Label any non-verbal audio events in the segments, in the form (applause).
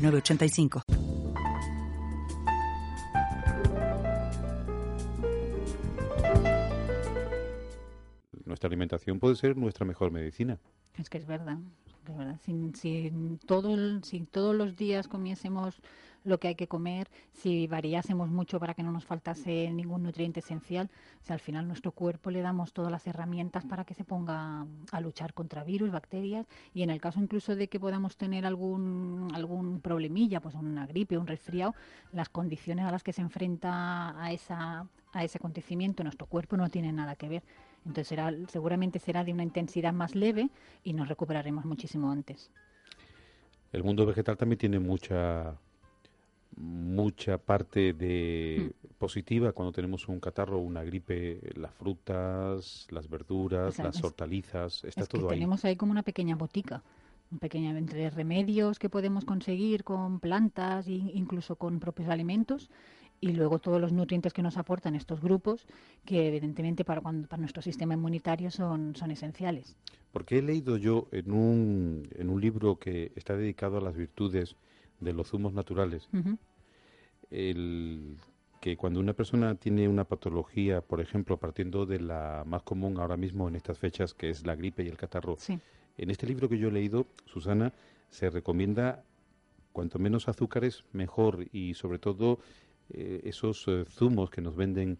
985. Nuestra alimentación puede ser nuestra mejor medicina. Es que es verdad. Es verdad. Si, si, todo, si todos los días comiésemos lo que hay que comer, si variásemos mucho para que no nos faltase ningún nutriente esencial, si al final nuestro cuerpo le damos todas las herramientas para que se ponga a luchar contra virus, bacterias y en el caso incluso de que podamos tener algún algún problemilla, pues una gripe, un resfriado, las condiciones a las que se enfrenta a esa a ese acontecimiento nuestro cuerpo no tiene nada que ver. Entonces será, seguramente será de una intensidad más leve y nos recuperaremos muchísimo antes. El mundo vegetal también tiene mucha mucha parte de mm. positiva cuando tenemos un catarro o una gripe, las frutas, las verduras, las hortalizas, está todo ahí. Tenemos ahí como una pequeña botica, un pequeño entre remedios que podemos conseguir con plantas e incluso con propios alimentos y luego todos los nutrientes que nos aportan estos grupos que evidentemente para, para nuestro sistema inmunitario son, son esenciales. Porque he leído yo en un, en un libro que está dedicado a las virtudes de los zumos naturales, el que cuando una persona tiene una patología, por ejemplo, partiendo de la más común ahora mismo en estas fechas, que es la gripe y el catarro, en este libro que yo he leído, Susana, se recomienda cuanto menos azúcares mejor y sobre todo eh, esos eh, zumos que nos venden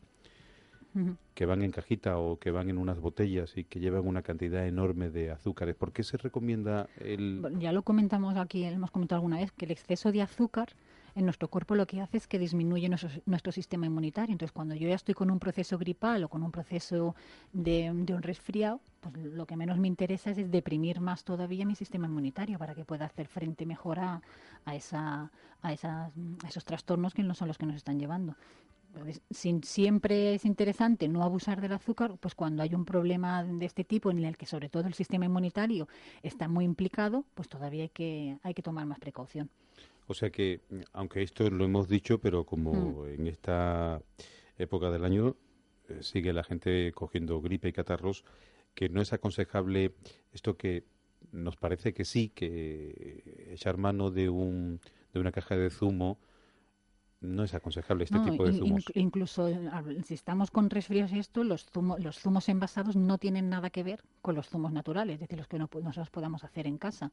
que van en cajita o que van en unas botellas y que llevan una cantidad enorme de azúcares. ¿Por qué se recomienda el...? Ya lo comentamos aquí, hemos comentado alguna vez, que el exceso de azúcar en nuestro cuerpo lo que hace es que disminuye nuestro, sistema inmunitario. Entonces, cuando yo ya estoy con un proceso gripal o con un proceso de, un resfriado, pues lo que menos me interesa es, deprimir más todavía mi sistema inmunitario para que pueda hacer frente mejor a, esa, a, esas, a esos trastornos que no son los que nos están llevando sin, siempre es interesante no abusar del azúcar, pues cuando hay un problema de este tipo en el que sobre todo el sistema inmunitario está muy implicado, pues todavía hay que, hay que tomar más precaución. O sea que, aunque esto lo hemos dicho, pero como mm. en esta época del año eh, sigue la gente cogiendo gripe y catarros, que no es aconsejable esto que nos parece que sí, que echar mano de, un, de una caja de zumo no es aconsejable este tipo de zumos. incluso si estamos con resfríos y esto, los, los zumos envasados no tienen nada que ver con los zumos naturales, es decir, los que no, nosotros podamos hacer en casa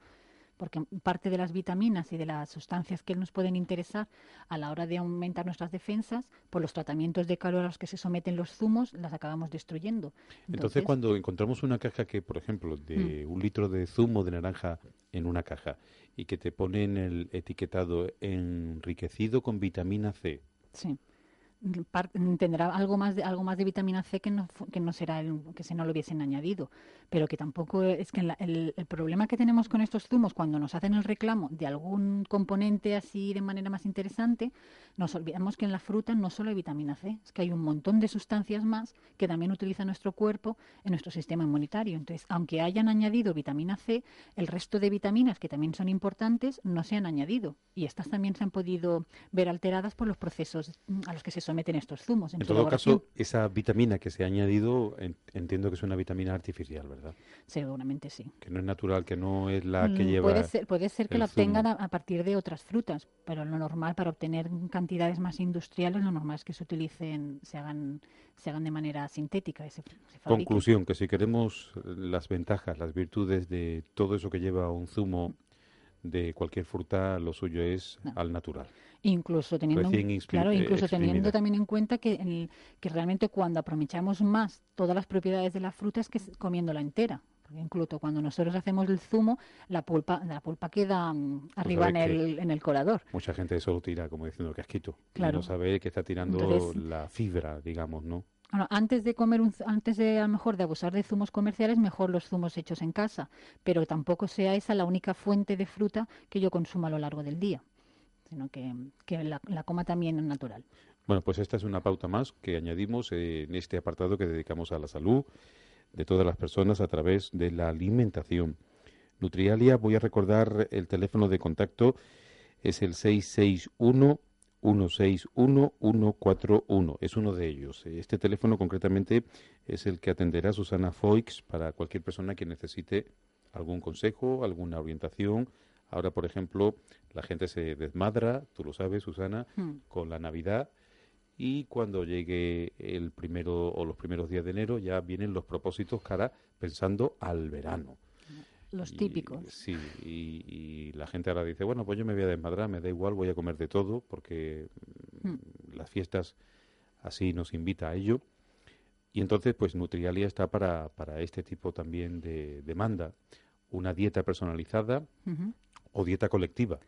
porque parte de las vitaminas y de las sustancias que nos pueden interesar a la hora de aumentar nuestras defensas, por los tratamientos de calor a los que se someten los zumos, las acabamos destruyendo. Entonces, cuando encontramos una caja que, por ejemplo, de mm. un litro de zumo de naranja en una caja y que te ponen el etiquetado enriquecido con vitamina C. Sí tendrá algo más de algo más de vitamina C que no que no será que si no lo hubiesen añadido. Pero que tampoco es que el, el, problema que tenemos con estos zumos cuando nos hacen el reclamo de algún componente así de manera más interesante nos olvidamos que en la fruta no solo hay vitamina C es que hay un montón de sustancias más que también utiliza nuestro cuerpo en nuestro sistema inmunitario. Entonces aunque hayan añadido vitamina C el resto de vitaminas que también son importantes no se han añadido. Y estas también se han podido ver alteradas por los procesos a los que se someten estos zumos. En, todo caso, esa vitamina que se ha añadido, entiendo que es una vitamina artificial, ¿verdad? Seguramente sí. Que no es natural, que no es la que mm, lleva. Puede ser, puede ser que la obtengan a, partir de otras frutas, pero lo normal para obtener cantidades más industriales, lo normal es que se utilicen, se hagan, se hagan de manera sintética. Conclusión, que si queremos las ventajas, las virtudes de todo eso que lleva un zumo de cualquier fruta, lo suyo es al natural. Incluso teniendo, claro, incluso teniendo también en cuenta que, que realmente cuando aprovechamos más todas las propiedades de la fruta es que comiéndola entera. Porque incluso cuando nosotros hacemos el zumo, la pulpa, la pulpa queda mm, arriba en el, en el colador. Mucha gente eso lo tira como diciendo casquito. Claro. Y no sabe que está tirando la fibra, digamos, ¿no? Bueno, antes de comer un, antes de a lo mejor de abusar de zumos comerciales, mejor los zumos hechos en casa, pero tampoco sea esa la única fuente de fruta que yo consumo a lo largo del día sino que, la, la, coma también es natural. Bueno, pues esta es una pauta más que añadimos en este apartado que dedicamos a la salud de todas las personas a través de la alimentación. Nutrialia, voy a recordar el teléfono de contacto, es el 661 161 141. Es uno de ellos. Este teléfono concretamente es el que atenderá Susana Foix para cualquier persona que necesite algún consejo, alguna orientación. Ahora, por ejemplo, la gente se desmadra, tú lo sabes, Susana, hmm. con la Navidad y cuando llegue el primero o los primeros días de enero ya vienen los propósitos cara pensando al verano. Los típicos. Sí, y, la gente ahora dice, bueno, pues yo me voy a desmadrar, me da igual, voy a comer de todo, porque mm, las fiestas así nos invita a ello. Y entonces, pues Nutrialia está para, para este tipo también de demanda. Una dieta personalizada o dieta colectiva.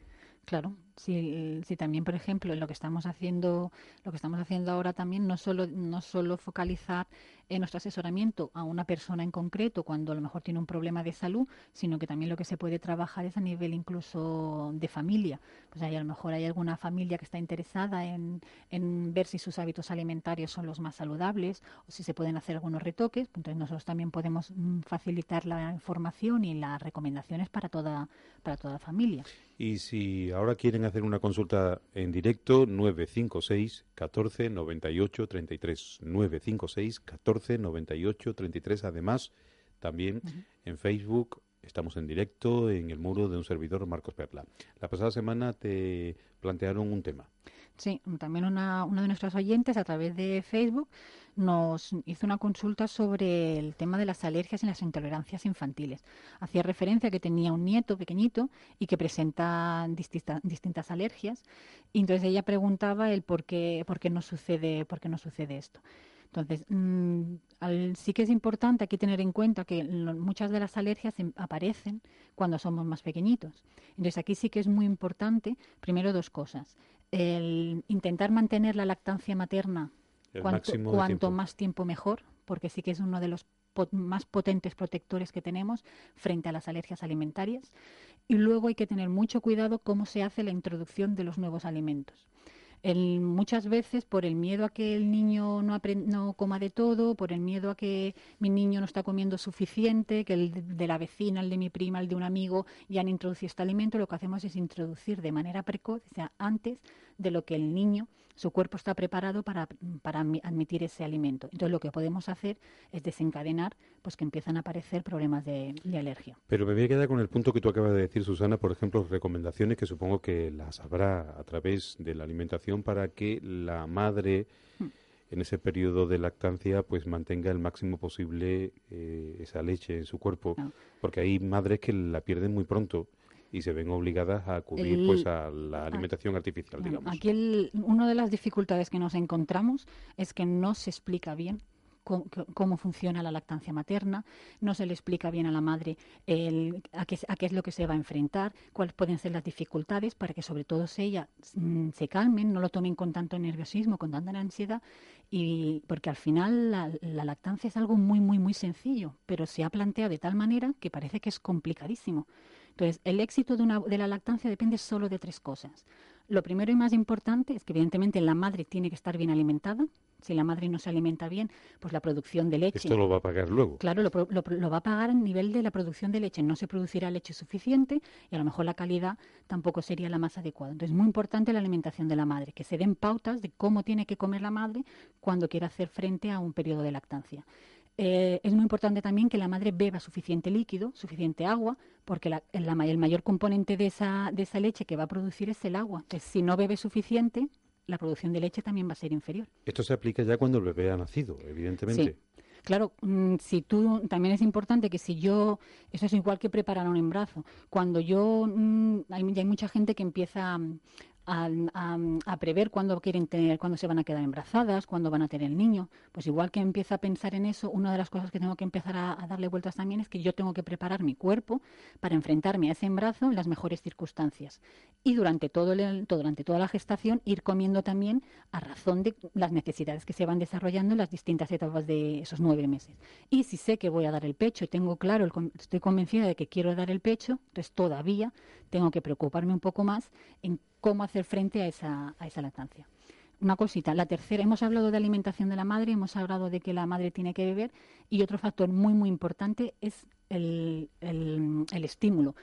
Si, si también, por ejemplo, lo que estamos haciendo, lo que estamos haciendo ahora también no solo no solo focalizar en nuestro asesoramiento a una persona en concreto cuando a lo mejor tiene un problema de salud, sino que también lo que se puede trabajar es a nivel incluso de familia. Pues ahí a lo mejor hay alguna familia que está interesada en, en ver si sus hábitos alimentarios son los más saludables o si se pueden hacer algunos retoques. Entonces nosotros también podemos mm, facilitar la información y las recomendaciones para toda para toda la familia. Y si ahora quieren hacer una consulta en directo, 956 14 98 33. 956 14 98 33. Además, también en Facebook estamos en directo en el muro de un servidor, Marcos Perla. La pasada semana te plantearon un tema. Sí, también una, de nuestras oyentes a través de Facebook nos hizo una consulta sobre el tema de las alergias y las intolerancias infantiles. Hacía referencia a que tenía un nieto pequeñito y que presenta distintas alergias. Y entonces ella preguntaba el por qué, por qué no sucede, por qué no sucede esto. Entonces, mm, sí que es importante aquí tener en cuenta que muchas de las alergias em, aparecen cuando somos más pequeñitos. Entonces, aquí sí que es muy importante, primero, dos cosas el intentar mantener la lactancia materna cuanto, más tiempo mejor, porque sí que es uno de los más potentes protectores que tenemos frente a las alergias alimentarias. Y luego hay que tener mucho cuidado cómo se hace la introducción de los nuevos alimentos. El, muchas veces por el miedo a que el niño no, no coma de todo, por el miedo a que mi niño no está comiendo suficiente, que el de la vecina, el de mi prima, el de un amigo ya han introducido este alimento, lo que hacemos es introducir de manera precoz, o sea, antes de lo que el niño, su cuerpo está preparado para, para admitir ese alimento. Entonces lo que podemos hacer es desencadenar pues que empiezan a aparecer problemas de, alergia. Pero me voy a quedar con el punto que tú acabas de decir, Susana, por ejemplo, recomendaciones que supongo que las habrá a través de la alimentación para que la madre hmm. en ese periodo de lactancia pues mantenga el máximo posible eh, esa leche en su cuerpo, porque hay madres que la pierden muy pronto y se ven obligadas a acudir pues a la alimentación artificial, digamos. Aquí una de las dificultades que nos encontramos es que no se explica bien cómo, funciona la lactancia materna, no se le explica bien a la madre a, qué, es lo que se va a enfrentar, cuáles pueden ser las dificultades para que sobre todo ella mm, se calmen, no lo tomen con tanto nerviosismo, con tanta ansiedad, y porque al final la, la lactancia es algo muy, muy, muy sencillo, pero se ha planteado de tal manera que parece que es complicadísimo. Entonces, el éxito de, una, de la lactancia depende solo de tres cosas. Lo primero y más importante es que evidentemente la madre tiene que estar bien alimentada. Si la madre no se alimenta bien, pues la producción de leche. Esto lo va a pagar luego. Claro, lo, lo, va a pagar a nivel de la producción de leche. No se producirá leche suficiente y a lo mejor la calidad tampoco sería la más adecuada. Entonces, es muy importante la alimentación de la madre, que se den pautas de cómo tiene que comer la madre cuando quiera hacer frente a un periodo de lactancia. Eh, es muy importante también que la madre beba suficiente líquido, suficiente agua, porque el mayor componente de esa, de esa leche que va a producir es el agua. Entonces, si no bebe suficiente, la producción de leche también va a ser inferior. Esto se aplica ya cuando el bebé ha nacido, evidentemente. Sí. Claro, mm, si tú también es importante que si yo, eso es igual que preparar un embarazo. Cuando yo, mm, hay, hay mucha gente que empieza a, prever cuándo quieren tener, cuándo se van a quedar embarazadas, cuándo van a tener el niño. Pues igual que empieza a pensar en eso, una de las cosas que tengo que empezar a, darle vueltas también es que yo tengo que preparar mi cuerpo para enfrentarme a ese embarazo en las mejores circunstancias. Y durante todo durante toda la gestación ir comiendo también a razón de las necesidades que se van desarrollando en las distintas etapas de esos nueve meses. Y si sé que voy a dar el pecho y tengo claro, estoy convencida de que quiero dar el pecho, entonces todavía tengo que preocuparme un poco más en cómo hacer frente a esa, a esa lactancia. Una cosita, la tercera, hemos hablado de alimentación de la madre, hemos hablado de que la madre tiene que beber y otro factor muy, muy importante es el, el, el estímulo.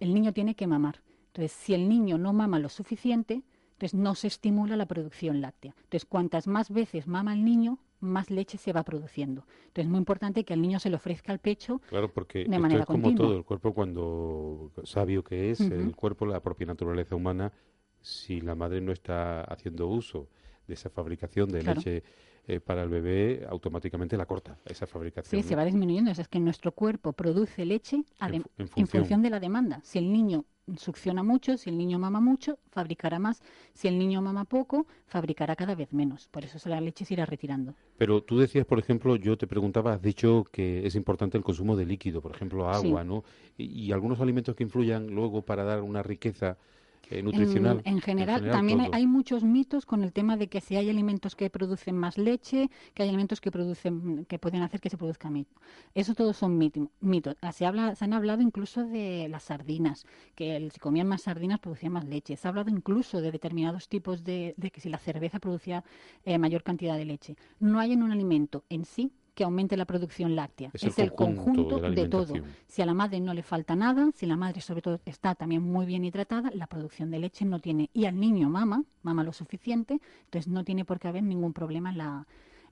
El niño tiene que mamar. Entonces, si el niño no mama lo suficiente, entonces no se estimula la producción láctea. Entonces, cuantas más veces mama el niño, más leche se va produciendo. Entonces es muy importante que al niño se le ofrezca al pecho claro, porque de manera es como todo, el cuerpo cuando sabio que es, el cuerpo, la propia naturaleza humana, si la madre no está haciendo uso de esa fabricación de leche eh, para el bebé, automáticamente la corta, esa fabricación. Sí, se va disminuyendo. Es que nuestro cuerpo produce leche en, función. de la demanda. Si el niño succiona mucho, si el niño mama mucho, fabricará más. Si el niño mama poco, fabricará cada vez menos. Por eso la leche se irá retirando. Pero tú decías, por ejemplo, yo te preguntaba, has dicho que es importante el consumo de líquido, por ejemplo, agua, ¿no? y algunos alimentos que influyan luego para dar una riqueza en, general, también hay, muchos mitos con el tema de que si hay alimentos que producen más leche, que hay alimentos que producen, que pueden hacer que se produzca mito. Eso todos son mitos. Ah, se, habla, se han hablado incluso de las sardinas, que si comían más sardinas producían más leche. Se ha hablado incluso de determinados tipos de, de que si la cerveza producía eh, mayor cantidad de leche. No hay en un alimento en sí que aumente la producción láctea. Es, el, conjunto, de, todo. Si a la madre no le falta nada, si la madre sobre todo está también muy bien hidratada, la producción de leche no tiene. Y al niño mama, mama lo suficiente, entonces no tiene por qué haber ningún problema en la,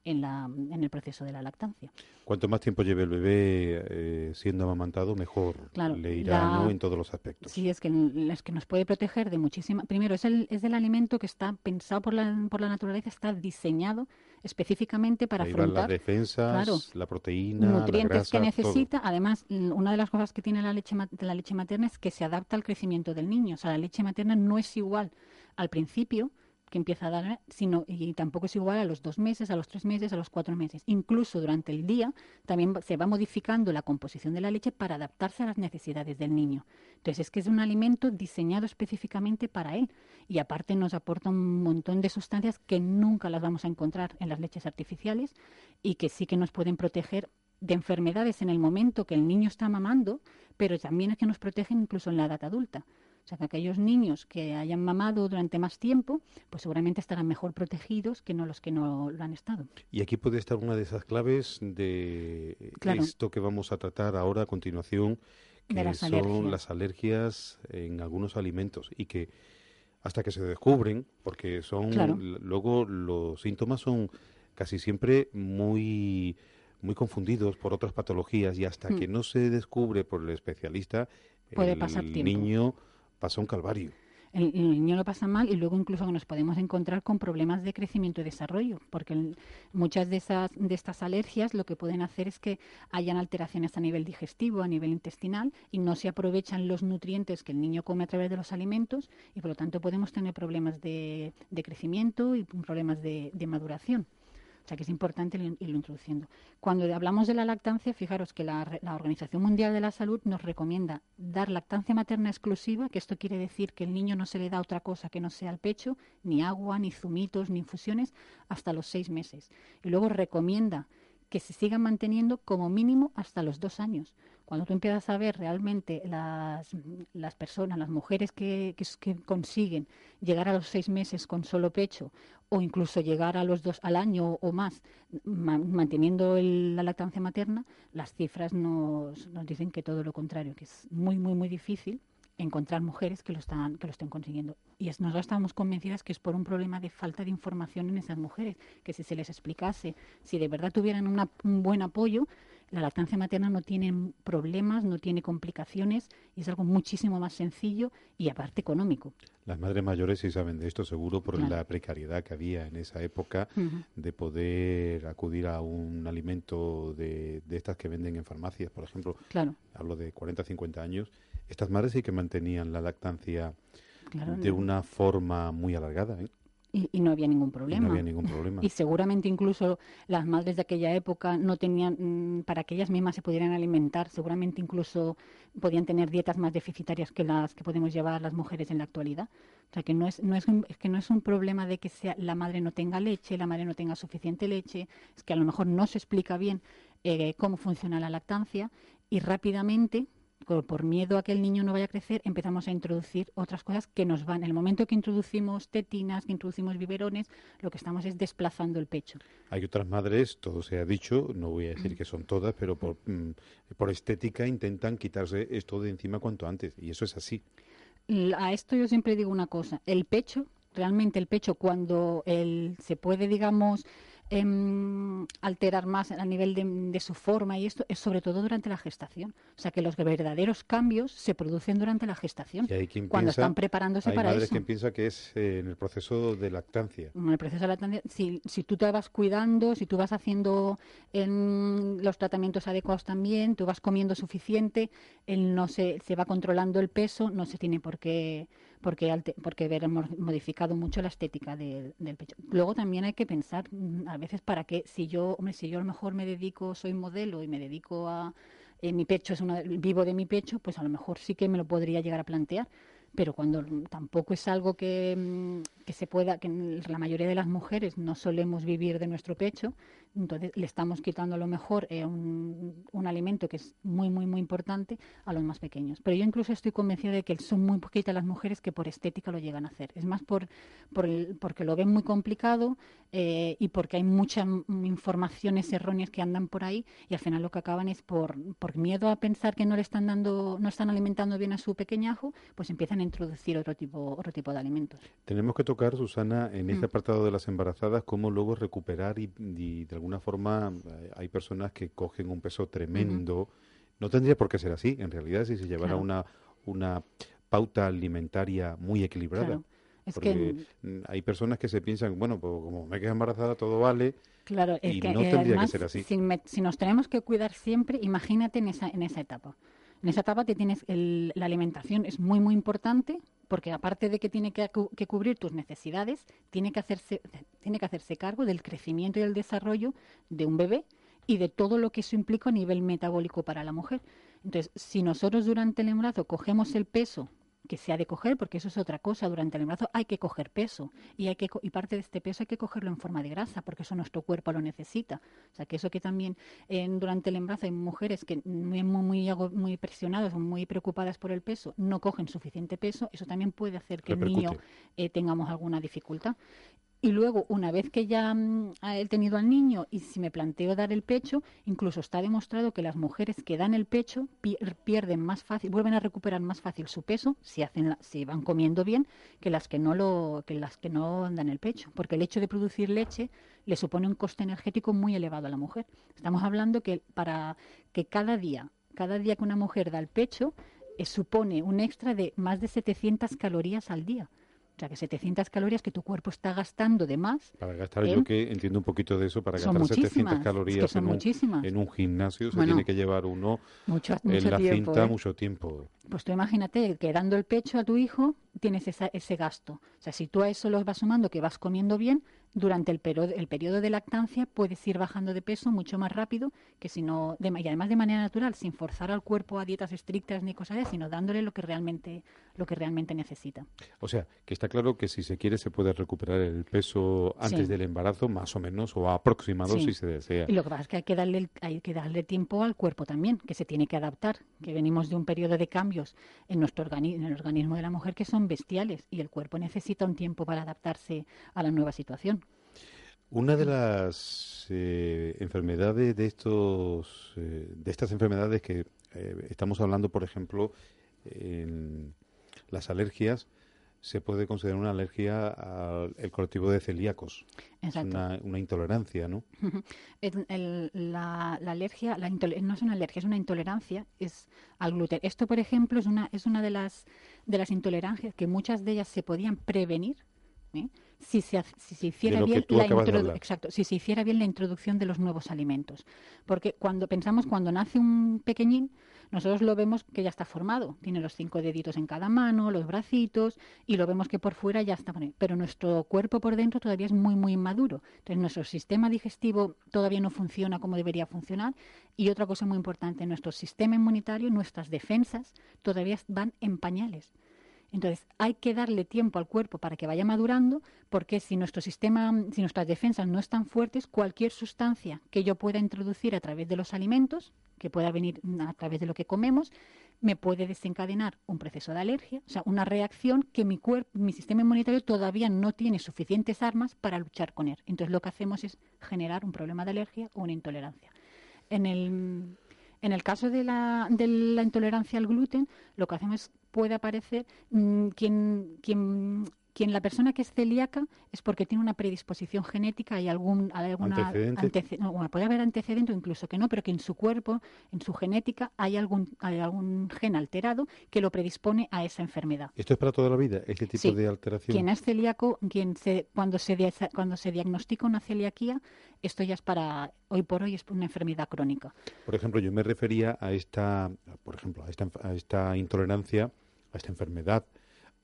en, la, en el proceso de la lactancia. Cuanto más tiempo lleve el bebé eh, siendo amamantado, mejor le irá en todos los aspectos. Sí, es que, es que nos puede proteger de muchísima... Primero, es el, es el alimento que está pensado por la, por la naturaleza, está diseñado específicamente para afrontar las defensas, la proteína, nutrientes que necesita. Además, una de las cosas que tiene la leche, la leche materna es que se adapta al crecimiento del niño. O sea, la leche materna no es igual al principio que empieza a dar, sino y tampoco es igual a los dos meses, a los tres meses, a los cuatro meses. Incluso durante el día también se va modificando la composición de la leche para adaptarse a las necesidades del niño. Entonces es que es un alimento diseñado específicamente para él y aparte nos aporta un montón de sustancias que nunca las vamos a encontrar en las leches artificiales y que sí que nos pueden proteger de enfermedades en el momento que el niño está mamando, pero también es que nos protegen incluso en la edad adulta. O sea, que aquellos niños que hayan mamado durante más tiempo, pues seguramente estarán mejor protegidos que no los que no lo han estado. Y aquí puede estar una de esas claves de esto que vamos a tratar ahora a continuación, que son las alergias en algunos alimentos y que hasta que se descubren, porque son luego los síntomas son casi siempre muy muy confundidos por otras patologías y hasta que mm. no se descubre por el especialista Puede el niño pasa un calvario. El, niño lo pasa mal y luego incluso nos podemos encontrar con problemas de crecimiento y desarrollo, porque muchas de, estas alergias lo que pueden hacer es que hayan alteraciones a nivel digestivo, a nivel intestinal, y no se aprovechan los nutrientes que el niño come a través de los alimentos, y por lo tanto podemos tener problemas de, crecimiento y problemas de maduración. O sea que es importante irlo introduciendo. Cuando hablamos de la lactancia, fijaros que la, Organización Mundial de la Salud nos recomienda dar lactancia materna exclusiva, que esto quiere decir que el niño no se le da otra cosa que no sea el pecho, ni agua, ni zumitos, ni infusiones, hasta los seis meses. Y luego recomienda que se sigan manteniendo como mínimo hasta los dos años. Cuando tú empiezas a ver realmente las, las personas, las mujeres que, que, consiguen llegar a los seis meses con solo pecho o incluso llegar a los dos al año o más manteniendo la lactancia materna, las cifras nos, nos dicen que todo lo contrario, que es muy, muy, muy difícil encontrar mujeres que lo están que lo estén consiguiendo. Y es, nosotros estamos convencidas que es por un problema de falta de información en esas mujeres que si se les explicase si de verdad tuvieran un buen apoyo la lactancia materna no tiene problemas, no tiene complicaciones y es algo muchísimo más sencillo y aparte económico. Las madres mayores sí saben de esto seguro por la precariedad que había en esa época de poder acudir a un alimento de, de, estas que venden en farmacias, por ejemplo. Claro. Hablo de 40, 50 años. Estas madres sí que mantenían la lactancia de una forma muy alargada. ¿eh? Y, no había ningún problema. no había ningún problema. Y seguramente incluso las madres de aquella época no tenían, mm, para que ellas mismas se pudieran alimentar, seguramente incluso podían tener dietas más deficitarias que las que podemos llevar las mujeres en la actualidad. O sea que no es, no es, un, que no es un problema de que sea, la madre no tenga leche, la madre no tenga suficiente leche, es que a lo mejor no se explica bien eh, cómo funciona la lactancia y rápidamente por miedo a que el niño no vaya a crecer, empezamos a introducir otras cosas que nos van. En el momento que introducimos tetinas, que introducimos biberones, lo que estamos es desplazando el pecho. Hay otras madres, todo se ha dicho, no voy a decir que son todas, pero por, mm, por estética intentan quitarse esto de encima cuanto antes, y eso es así. A esto yo siempre digo una cosa, el pecho, realmente el pecho cuando el, se puede, digamos, Em, alterar más a nivel de, su forma y esto es sobre todo durante la gestación. O sea que los verdaderos cambios se producen durante la gestación, cuando están preparándose hay para madres quien piensa que es eh, en el proceso de lactancia. En el proceso de lactancia, si, si tú te vas cuidando, si tú vas haciendo en los tratamientos adecuados también, tú vas comiendo suficiente, él no se, se va controlando el peso, no se tiene por qué porque, porque veremos modificado mucho la estética del pecho. Luego también hay que pensar mm, a veces para qué, si yo, hombre, si yo a lo mejor me dedico, soy modelo y me dedico a, eh, mi pecho es una, vivo de mi pecho, pues a lo mejor sí que me lo podría llegar a plantear pero cuando tampoco es algo que, mm, que, se pueda, que la mayoría de las mujeres no solemos vivir de nuestro pecho, entonces le estamos quitando a lo mejor eh, un, un, alimento que es muy, muy, muy importante a los más pequeños. Pero yo incluso estoy convencida de que son muy poquitas las mujeres que por estética lo llegan a hacer. Es más por, por porque lo ven muy complicado eh, y porque hay muchas informaciones erróneas que andan por ahí y al final lo que acaban es por, por miedo a pensar que no le están dando, no están alimentando bien a su pequeñajo, pues empiezan a introducir otro tipo, otro tipo de alimentos. Tenemos que tocar, Susana, en este mm. apartado de las embarazadas, cómo luego recuperar y, y de alguna forma eh, hay personas que cogen un peso tremendo. No tendría por qué ser así, en realidad, si se llevara una, una pauta alimentaria muy equilibrada. porque hay personas que se piensan, bueno, pues como me quedo embarazada todo vale. Claro, y no tendría que ser así. Si, si, nos tenemos que cuidar siempre, imagínate en esa, en esa etapa. En esa etapa te tienes la alimentación es muy muy importante porque aparte de que tiene que, cubrir tus necesidades, tiene que hacerse tiene que hacerse cargo del crecimiento y el desarrollo de un bebé y de todo lo que eso implica a nivel metabólico para la mujer. Entonces, si nosotros durante el embarazo cogemos el peso que se ha de coger, porque eso es otra cosa. Durante el embarazo hay que coger peso y, hay que, y parte de este peso hay que cogerlo en forma de grasa, porque eso nuestro cuerpo lo necesita. O sea, que eso que también durante el embarazo hay mujeres que muy, muy, muy presionadas o muy preocupadas por el peso, no cogen suficiente peso, eso también puede hacer que el niño eh, tengamos alguna dificultad. Y luego, una vez que ya mm, he tenido al niño y si me planteo dar el pecho, incluso está demostrado que las mujeres que dan el pecho pierden más fácil, vuelven a recuperar más fácil su peso si hacen si van comiendo bien que las que no lo que las que no dan el pecho, porque el hecho de producir leche le supone un coste energético muy elevado a la mujer. Estamos hablando que para que cada día, cada día que una mujer da el pecho eh, supone un extra de más de 700 calorías al día. O sea, que 700 calorías que tu cuerpo está gastando de más. Para gastar, yo que entiendo un poquito de eso, para gastar 700 calorías en, un, en, un, gimnasio se tiene que llevar uno en la cinta ¿eh? mucho tiempo. Pues tú imagínate que dando el pecho a tu hijo tienes ese gasto. O sea, si tú a eso lo vas sumando, que vas comiendo bien, durante el, periodo, el periodo de lactancia puedes ir bajando de peso mucho más rápido que si no, de, y además de manera natural, sin forzar al cuerpo a dietas estrictas ni cosas así, sino dándole lo que realmente, lo que realmente necesita. O sea, que está claro que si se quiere se puede recuperar el peso antes del embarazo, más o menos, o aproximado si se desea. Y lo que pasa es que hay que darle, hay que darle tiempo al cuerpo también, que se tiene que adaptar, que venimos de un periodo de cambios en nuestro en el organismo de la mujer que son bestiales y el cuerpo necesita un tiempo para adaptarse a la nueva situación. Una de las eh, enfermedades de estos, eh, de estas enfermedades que eh, estamos hablando, por ejemplo, en las alergias, se puede considerar una alergia al colectivo de celíacos. Es una, intolerancia, ¿no? la, alergia, no es una alergia, es una intolerancia, es al gluten. Esto, por ejemplo, es una, es una de las de las intolerancias que muchas de ellas se podían prevenir si se, hiciera bien la exacto, si se hiciera bien la introducción de los nuevos alimentos. Porque cuando pensamos cuando nace un pequeñín, nosotros lo vemos que ya está formado, tiene los cinco deditos en cada mano, los bracitos, y lo vemos que por fuera ya está, pero nuestro cuerpo por dentro todavía es muy, muy inmaduro. Entonces nuestro sistema digestivo todavía no funciona como debería funcionar. Y otra cosa muy importante, nuestro sistema inmunitario, nuestras defensas todavía van en pañales. Entonces, hay que darle tiempo al cuerpo para que vaya madurando, porque si nuestro sistema, si nuestras defensas no están fuertes, cualquier sustancia que yo pueda introducir a través de los alimentos, que pueda venir a través de lo que comemos, me puede desencadenar un proceso de alergia, o sea, una reacción que mi cuerpo, mi sistema inmunitario todavía no tiene suficientes armas para luchar con él. Entonces lo que hacemos es generar un problema de alergia o una intolerancia. En el, en el caso de la, de la intolerancia al gluten, lo que hacemos es puede aparecer mm, quien, quien quien la persona que es celíaca es porque tiene una predisposición genética y algún alguna antecedente, puede haber antecedente o incluso que no, pero que en su cuerpo, en su genética hay algún hay algún gen alterado que lo predispone a esa enfermedad. Esto es para toda la vida, este tipo de alteración. Quien es celíaco, quien se cuando se cuando se diagnostica una celiaquía, esto ya es para hoy por hoy es una enfermedad crónica. Por ejemplo, yo me refería a esta, por ejemplo, a esta, a esta intolerancia, a esta enfermedad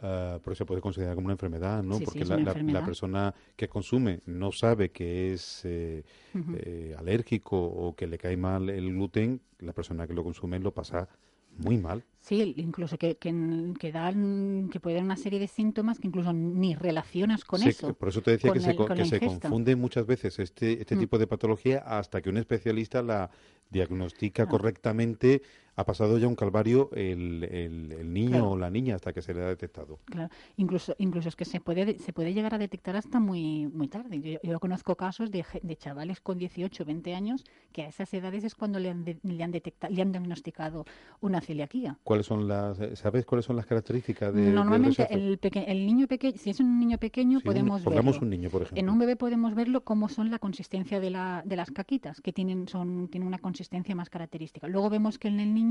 Uh, porque se puede considerar como una enfermedad, ¿no? porque la, persona que consume no sabe que es eh, eh, alérgico o que le cae mal el gluten, la persona que lo consume lo pasa muy mal. Sí, incluso que, que, dan, que puede dar una serie de síntomas que incluso ni relacionas con eso. Por eso te decía que, se, que se confunde muchas veces este, este mm. tipo de patología hasta que un especialista la diagnostica correctamente ha pasado ya un calvario el, el, niño o la niña hasta que se le ha detectado. Claro, incluso, incluso es que se puede, se puede llegar a detectar hasta muy, muy tarde. Yo, conozco casos de, de, chavales con 18, 20 años que a esas edades es cuando le han, le han, detectado, le han diagnosticado una celiaquía. ¿Cuáles son las, ¿Sabes cuáles son las características de Normalmente el, el niño pequeño, si es un niño pequeño podemos verlo. un niño, por ejemplo. En un bebé podemos verlo cómo son la consistencia de, la, de las caquitas, que tienen, son, tienen una consistencia más característica. Luego vemos que en el niño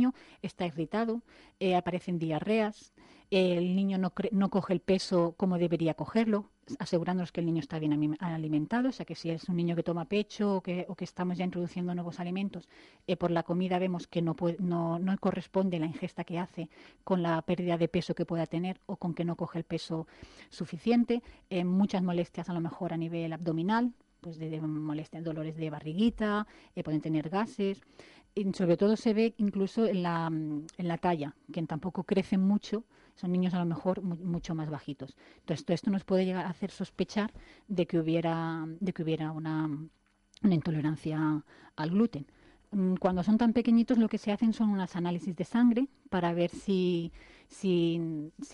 está irritado, eh, aparecen diarreas, el niño no, no coge el peso como debería cogerlo, asegurándonos que el niño está bien alimentado, o sea que si es un niño que toma pecho o que, estamos ya introduciendo nuevos alimentos, eh, por la comida vemos que no, no, no, corresponde la ingesta que hace con la pérdida de peso que pueda tener o con que no coge el peso suficiente, eh, muchas molestias a lo mejor a nivel abdominal, pues de, molestias, dolores de barriguita, pueden tener gases, y sobre todo se ve incluso en la, en la talla, que tampoco crecen mucho, son niños a lo mejor mucho más bajitos. Entonces, todo esto nos puede llegar a hacer sospechar de que hubiera, de que hubiera una, una intolerancia al gluten. Mm, cuando son tan pequeñitos lo que se hacen son unos análisis de sangre para ver si, si,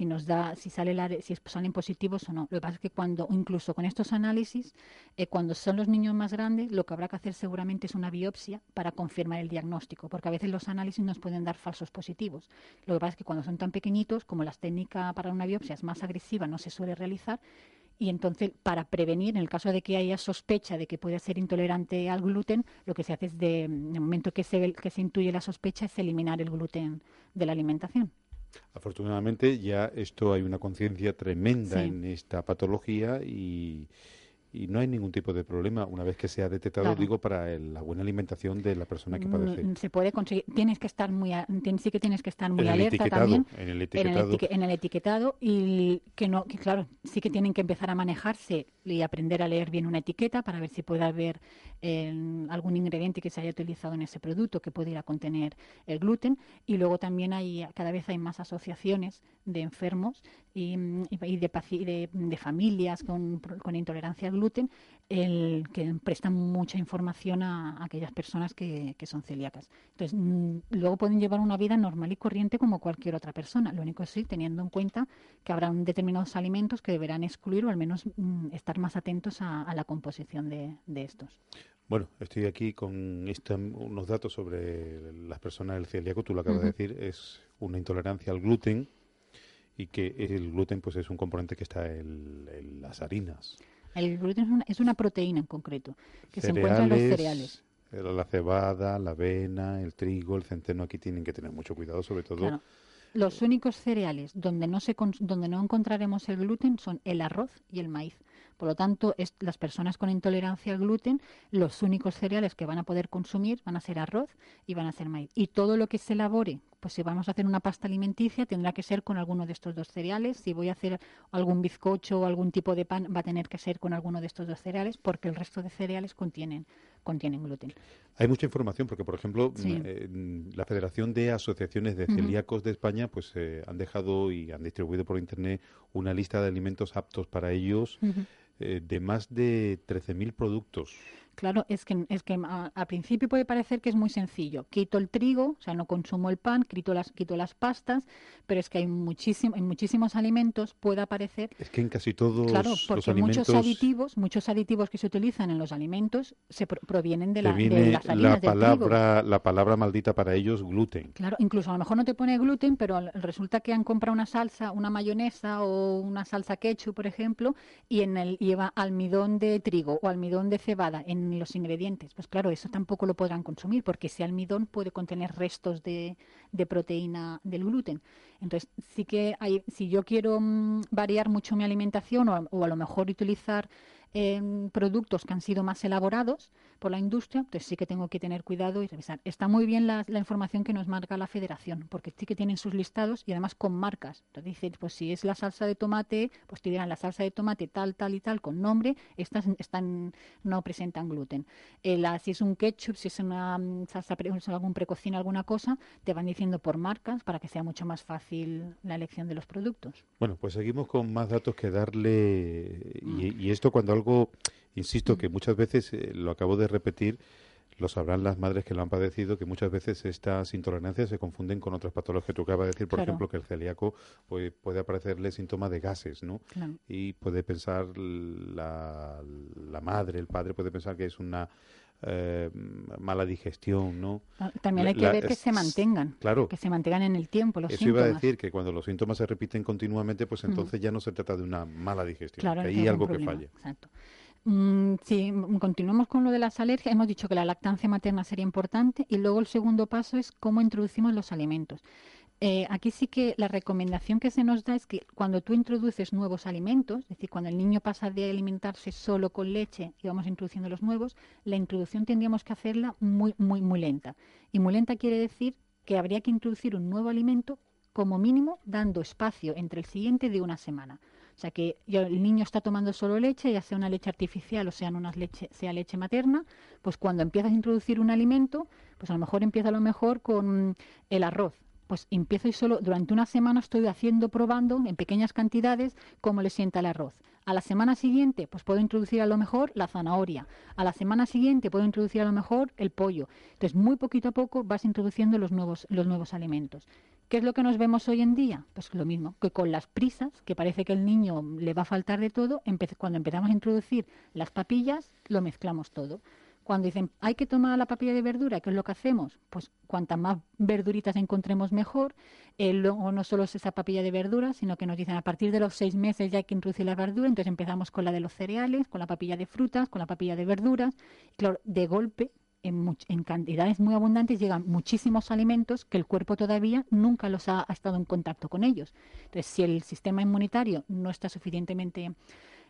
nos da, si sale la, si salen positivos o no. Lo que pasa es que cuando, incluso con estos análisis, eh, cuando son los niños más grandes, lo que habrá que hacer seguramente es una biopsia para confirmar el diagnóstico, porque a veces los análisis nos pueden dar falsos positivos. Lo que pasa es que cuando son tan pequeñitos, como la técnica para una biopsia es más agresiva, no se suele realizar, y entonces, para prevenir, en el caso de que haya sospecha de que puede ser intolerante al gluten, lo que se hace es, de, en el momento que se, que se intuye la sospecha, es eliminar el gluten de la alimentación. Afortunadamente ya esto hay una conciencia tremenda en esta patología y, y no hay ningún tipo de problema una vez que se ha detectado, digo, para la buena alimentación de la persona que padece. Mm, se puede conseguir, tienes que estar muy, sí que tienes que estar muy alerta también. en el etiquetado, en el, etiquetado y que no, que claro, sí que tienen que empezar a manejarse y aprender a leer bien una etiqueta para ver si puede haber eh, algún ingrediente que se haya utilizado en ese producto que pudiera contener el gluten. Y luego también hay cada vez hay más asociaciones de enfermos y, de, de, familias con, con intolerancia al gluten el que prestan mucha información a, aquellas personas que, son celíacas. Entonces, mm, luego pueden llevar una vida normal y corriente como cualquier otra persona. Lo único es sí, teniendo en cuenta que habrá determinados alimentos que deberán excluir o al menos mm, estar más atentos a, la composición de, estos. Bueno, estoy aquí con unos datos sobre las personas del celíaco. Tú lo acabas de decir, es una intolerancia al gluten y que el gluten pues es un componente que está en las harinas. El gluten es una, proteína en concreto que se encuentra en los cereales. La cebada, la avena, el trigo, el centeno, aquí tienen que tener mucho cuidado, sobre todo. Los únicos cereales donde no, se, donde no encontraremos el gluten son el arroz y el maíz. Por lo tanto, las personas con intolerancia al gluten, los únicos cereales que van a poder consumir van a ser arroz y van a ser maíz. Y todo lo que se elabore, pues si vamos a hacer una pasta alimenticia, tendrá que ser con alguno de estos dos cereales. Si voy a hacer algún bizcocho o algún tipo de pan, va a tener que ser con alguno de estos dos cereales, porque el resto de cereales contienen contienen gluten. Hay mucha información porque, por ejemplo, eh, la Federación de Asociaciones de Celíacos de España pues eh, han dejado y han distribuido por Internet una lista de alimentos aptos para ellos. Eh, de más de 13.000 productos. Claro, es que, es que al principio puede parecer que es muy sencillo. Quito el trigo, o sea, no consumo el pan, quito las, quito las pastas, pero es que hay muchísimo, en muchísimos alimentos puede aparecer... Es que en casi todos claro, porque muchos aditivos, muchos aditivos que se utilizan en los alimentos se provienen de, la, de las harinas la palabra, La palabra maldita para ellos, gluten. Claro, incluso a lo mejor no te pone gluten, pero resulta que han comprado una salsa, una mayonesa o una salsa ketchup, por ejemplo, y en el lleva almidón de trigo o almidón de cebada en los ingredientes. Pues claro, eso tampoco lo podrán consumir porque ese almidón puede contener restos de, de proteína del gluten. Entonces, sí que hay, si yo quiero mm, variar mucho mi alimentación o a lo mejor utilizar productos que han sido más elaborados por la industria, entonces sí que tengo que tener cuidado y revisar. Está muy bien la, información que nos marca la federación, porque sí que tienen sus listados y además con marcas. Entonces dicen, pues si es la salsa de tomate, pues te dirán la salsa de tomate tal, tal y tal, con nombre, estas están, no presentan gluten. Eh, si es un ketchup, si es una mm, salsa, algún precocina, alguna cosa, te van diciendo por marcas para que sea mucho más fácil la elección de los productos. Bueno, pues seguimos con más datos que darle, y, y esto cuando algo insisto que muchas veces, eh, lo acabo de repetir, lo sabrán las madres que lo han padecido, que muchas veces estas intolerancias se confunden con otras patologías. Tú acabas de decir, por ejemplo, que el celíaco puede, puede aparecerle síntomas de gases, ¿no? Y puede pensar la, la madre, el padre puede pensar que es una eh, mala digestión, ¿no? Ah, también hay que ver que se mantengan, claro, que se mantengan en el tiempo los Eso iba a decir que cuando los síntomas se repiten continuamente, pues entonces ya no se trata de una mala digestión, que hay algo que falla. Exacto. Mm, sí, continuamos con lo de las alergias. Hemos dicho que la lactancia materna sería importante y luego el segundo paso es cómo introducimos los alimentos. Eh, aquí sí que la recomendación que se nos da es que cuando tú introduces nuevos alimentos, es decir, cuando el niño pasa de alimentarse solo con leche y vamos introduciendo los nuevos, la introducción tendríamos que hacerla muy, muy, muy lenta. Y muy lenta quiere decir que habría que introducir un nuevo alimento como mínimo dando espacio entre el siguiente de una semana. O sea que el niño está tomando solo leche, ya sea una leche artificial o sea, leche, sea leche materna, pues cuando empiezas a introducir un alimento, pues a lo mejor empieza a lo mejor con el arroz pues empiezo y solo durante una semana estoy haciendo, probando en pequeñas cantidades cómo le sienta el arroz. A la semana siguiente, pues puedo introducir a lo mejor la zanahoria. A la semana siguiente puedo introducir a lo mejor el pollo. Entonces, muy poquito a poco vas introduciendo los nuevos, los nuevos alimentos. ¿Qué es lo que nos vemos hoy en día? Pues lo mismo, que con las prisas, que parece que el niño le va a faltar de todo, cuando empezamos a introducir las papillas, lo mezclamos todo. Cuando dicen, hay que tomar la papilla de verdura, ¿qué es lo que hacemos? Pues cuantas más verduritas encontremos mejor. Eh, luego no solo es esa papilla de verdura, sino que nos dicen a partir de los seis meses ya hay que introducir la verdura. Entonces empezamos con la de los cereales, con la papilla de frutas, con la papilla de verduras. claro, de golpe, en, en, cantidades muy abundantes, llegan muchísimos alimentos que el cuerpo todavía nunca los ha estado en contacto con ellos. Entonces, si el sistema inmunitario no está suficientemente